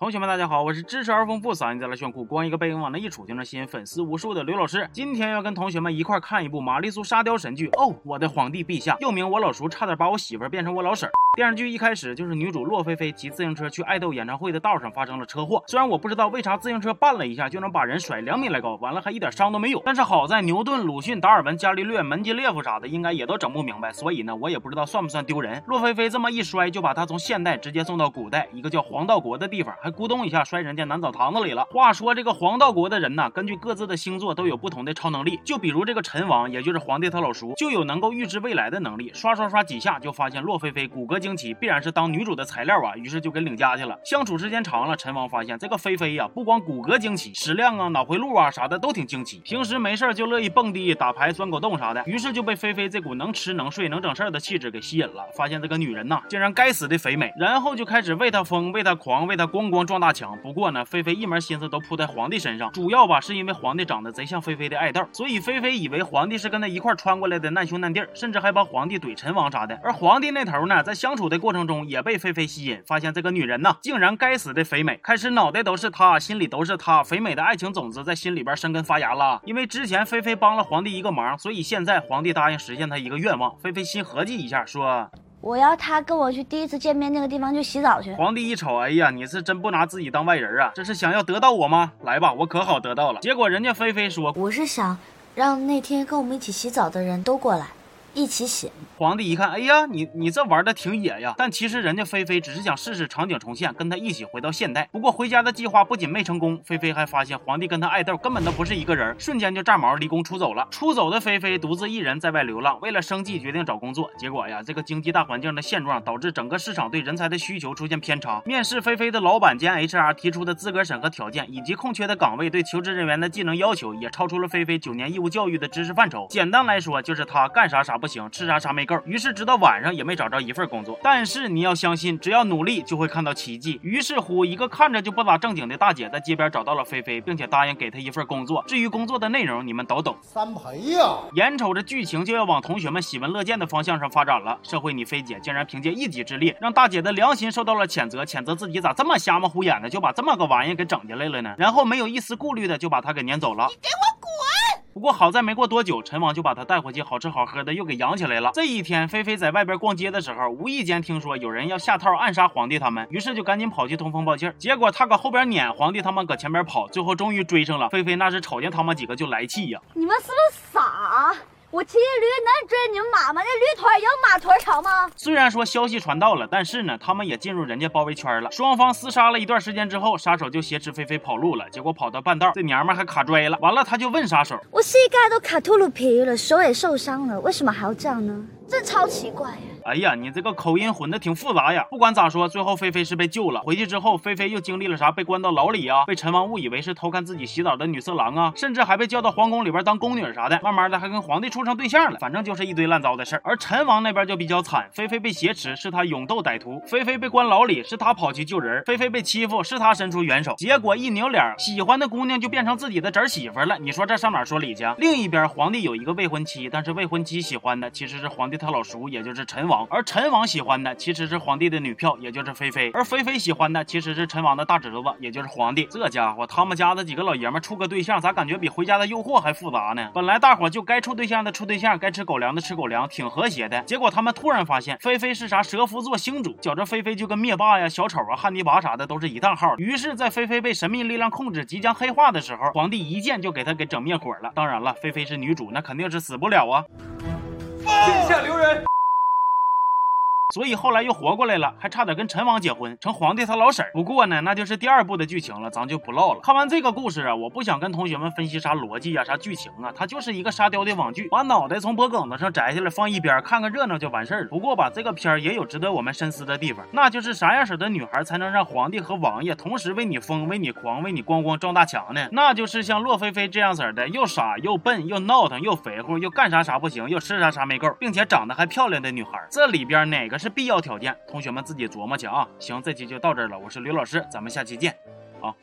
同学们，大家好，我是知识而丰富、嗓音再来炫酷、光一个背影往那一杵就能吸引粉丝无数的刘老师。今天要跟同学们一块看一部玛丽苏沙雕神剧哦，我的皇帝陛下，又名我老叔差点把我媳妇变成我老婶儿。电视剧一开始就是女主洛菲菲骑自行车去爱豆演唱会的道上发生了车祸，虽然我不知道为啥自行车绊了一下就能把人甩两米来高，完了还一点伤都没有，但是好在牛顿、鲁迅、达尔文、伽利略、门捷列夫啥的应该也都整不明白，所以呢我也不知道算不算丢人。洛菲菲这么一摔，就把他从现代直接送到古代一个叫黄道国的地方，还咕咚一下摔人家男澡堂子里了。话说这个黄道国的人呢，根据各自的星座都有不同的超能力。就比如这个陈王，也就是皇帝他老叔，就有能够预知未来的能力。刷刷刷几下就发现洛菲菲骨骼惊奇，必然是当女主的材料啊，于是就给领家去了。相处时间长了，陈王发现这个菲菲呀，不光骨骼惊奇，食量啊、脑回路啊啥的都挺惊奇。平时没事就乐意蹦迪、打牌、钻狗洞啥的，于是就被菲菲这股能吃能睡能整事儿的气质给吸引了。发现这个女人呐，竟然该死的肥美，然后就开始为她疯、为她狂、为她咣咣撞大墙。不过呢，菲菲一门心思都扑在皇帝身上，主要吧是因为皇帝长得贼像菲菲的爱豆，所以菲菲以为皇帝是跟他一块穿过来的难兄难弟，甚至还帮皇帝怼陈王啥的。而皇帝那头呢，在相处的过程中也被菲菲吸引，发现这个女人呢，竟然该死的肥美，开始脑袋都是她，心里都是她，肥美的爱情种子在心里边生根发芽了。因为之前菲菲帮了皇帝一个忙，所以现在皇帝答应实现他一个愿望。菲菲心合计一下，说。我要他跟我去第一次见面那个地方去洗澡去。皇帝一瞅，哎呀，你是真不拿自己当外人啊？这是想要得到我吗？来吧，我可好得到了。结果人家菲菲说，我是想让那天跟我们一起洗澡的人都过来。一起写。皇帝一看，哎呀，你你这玩的挺野呀！但其实人家菲菲只是想试试场景重现，跟他一起回到现代。不过回家的计划不仅没成功，菲菲还发现皇帝跟他爱豆根本都不是一个人，瞬间就炸毛离宫出走了。出走的菲菲独自一人在外流浪，为了生计决定找工作。结果呀，这个经济大环境的现状导致整个市场对人才的需求出现偏差。面试菲菲的老板兼 HR 提出的资格审核条件以及空缺的岗位对求职人员的技能要求也超出了菲菲九年义务教育的知识范畴。简单来说，就是他干啥啥。不行，吃啥啥没够，于是直到晚上也没找着一份工作。但是你要相信，只要努力就会看到奇迹。于是乎，一个看着就不咋正经的大姐在街边找到了菲菲，并且答应给她一份工作。至于工作的内容，你们都懂。三陪呀！眼瞅着剧情就要往同学们喜闻乐见的方向上发展了，社会你菲姐竟然凭借一己之力，让大姐的良心受到了谴责，谴责自己咋这么瞎么虎眼的，就把这么个玩意给整进来了呢？然后没有一丝顾虑的就把她给撵走了。你给我滚！不过好在没过多久，陈王就把他带回去，好吃好喝的又给养起来了。这一天，菲菲在外边逛街的时候，无意间听说有人要下套暗杀皇帝他们，于是就赶紧跑去通风报信。结果他搁后边撵，皇帝他们搁前边跑，最后终于追上了。菲菲那是瞅见他们几个就来气呀！你们是不是傻？我骑驴能追你们马吗？那驴腿有马腿长吗？虽然说消息传到了，但是呢，他们也进入人家包围圈了。双方厮杀了一段时间之后，杀手就挟持菲菲跑路了。结果跑到半道，这娘们还卡拽了。完了，他就问杀手：“我膝盖都卡秃噜皮了，手也受伤了，为什么还要这样呢？这超奇怪。”哎呀，你这个口音混的挺复杂呀！不管咋说，最后菲菲是被救了。回去之后，菲菲又经历了啥？被关到牢里啊，被陈王误以为是偷看自己洗澡的女色狼啊，甚至还被叫到皇宫里边当宫女啥的。慢慢的还跟皇帝处上对象了，反正就是一堆烂糟的事儿。而陈王那边就比较惨，菲菲被挟持，是他勇斗歹徒；菲菲被关牢里，是他跑去救人；菲菲被欺负，是他伸出援手。结果一扭脸，喜欢的姑娘就变成自己的侄媳妇了。你说这上哪说理去？另一边，皇帝有一个未婚妻，但是未婚妻喜欢的其实是皇帝他老叔，也就是陈王，而陈王。喜欢的其实是皇帝的女票，也就是菲菲，而菲菲喜欢的其实是陈王的大侄子，也就是皇帝。这家伙他们家的几个老爷们处个对象，咋感觉比回家的诱惑还复杂呢？本来大伙就该处对象的处对象，该吃狗粮的吃狗粮，挺和谐的。结果他们突然发现菲菲是啥蛇夫座星主，觉着菲菲就跟灭霸呀、小丑啊、汉尼拔啥的都是一趟号。于是，在菲菲被神秘力量控制，即将黑化的时候，皇帝一剑就给他给整灭火了。当然了，菲菲是女主，那肯定是死不了啊！天下留人。所以后来又活过来了，还差点跟陈王结婚，成皇帝他老婶儿。不过呢，那就是第二部的剧情了，咱就不唠了。看完这个故事啊，我不想跟同学们分析啥逻辑呀、啥剧情啊，它就是一个沙雕的网剧，把脑袋从脖梗子上摘下来放一边，看个热闹就完事儿了。不过吧，这个片儿也有值得我们深思的地方，那就是啥样式的女孩才能让皇帝和王爷同时为你疯、为你狂、为你咣咣撞大墙呢？那就是像洛菲菲这样式的，又傻又笨又闹腾又肥乎，又干啥啥不行，又吃啥啥没够，并且长得还漂亮的女孩。这里边哪个是必要条件？同学们自己琢磨去啊！行，这期就到这儿了，我是刘老师，咱们下期见，好。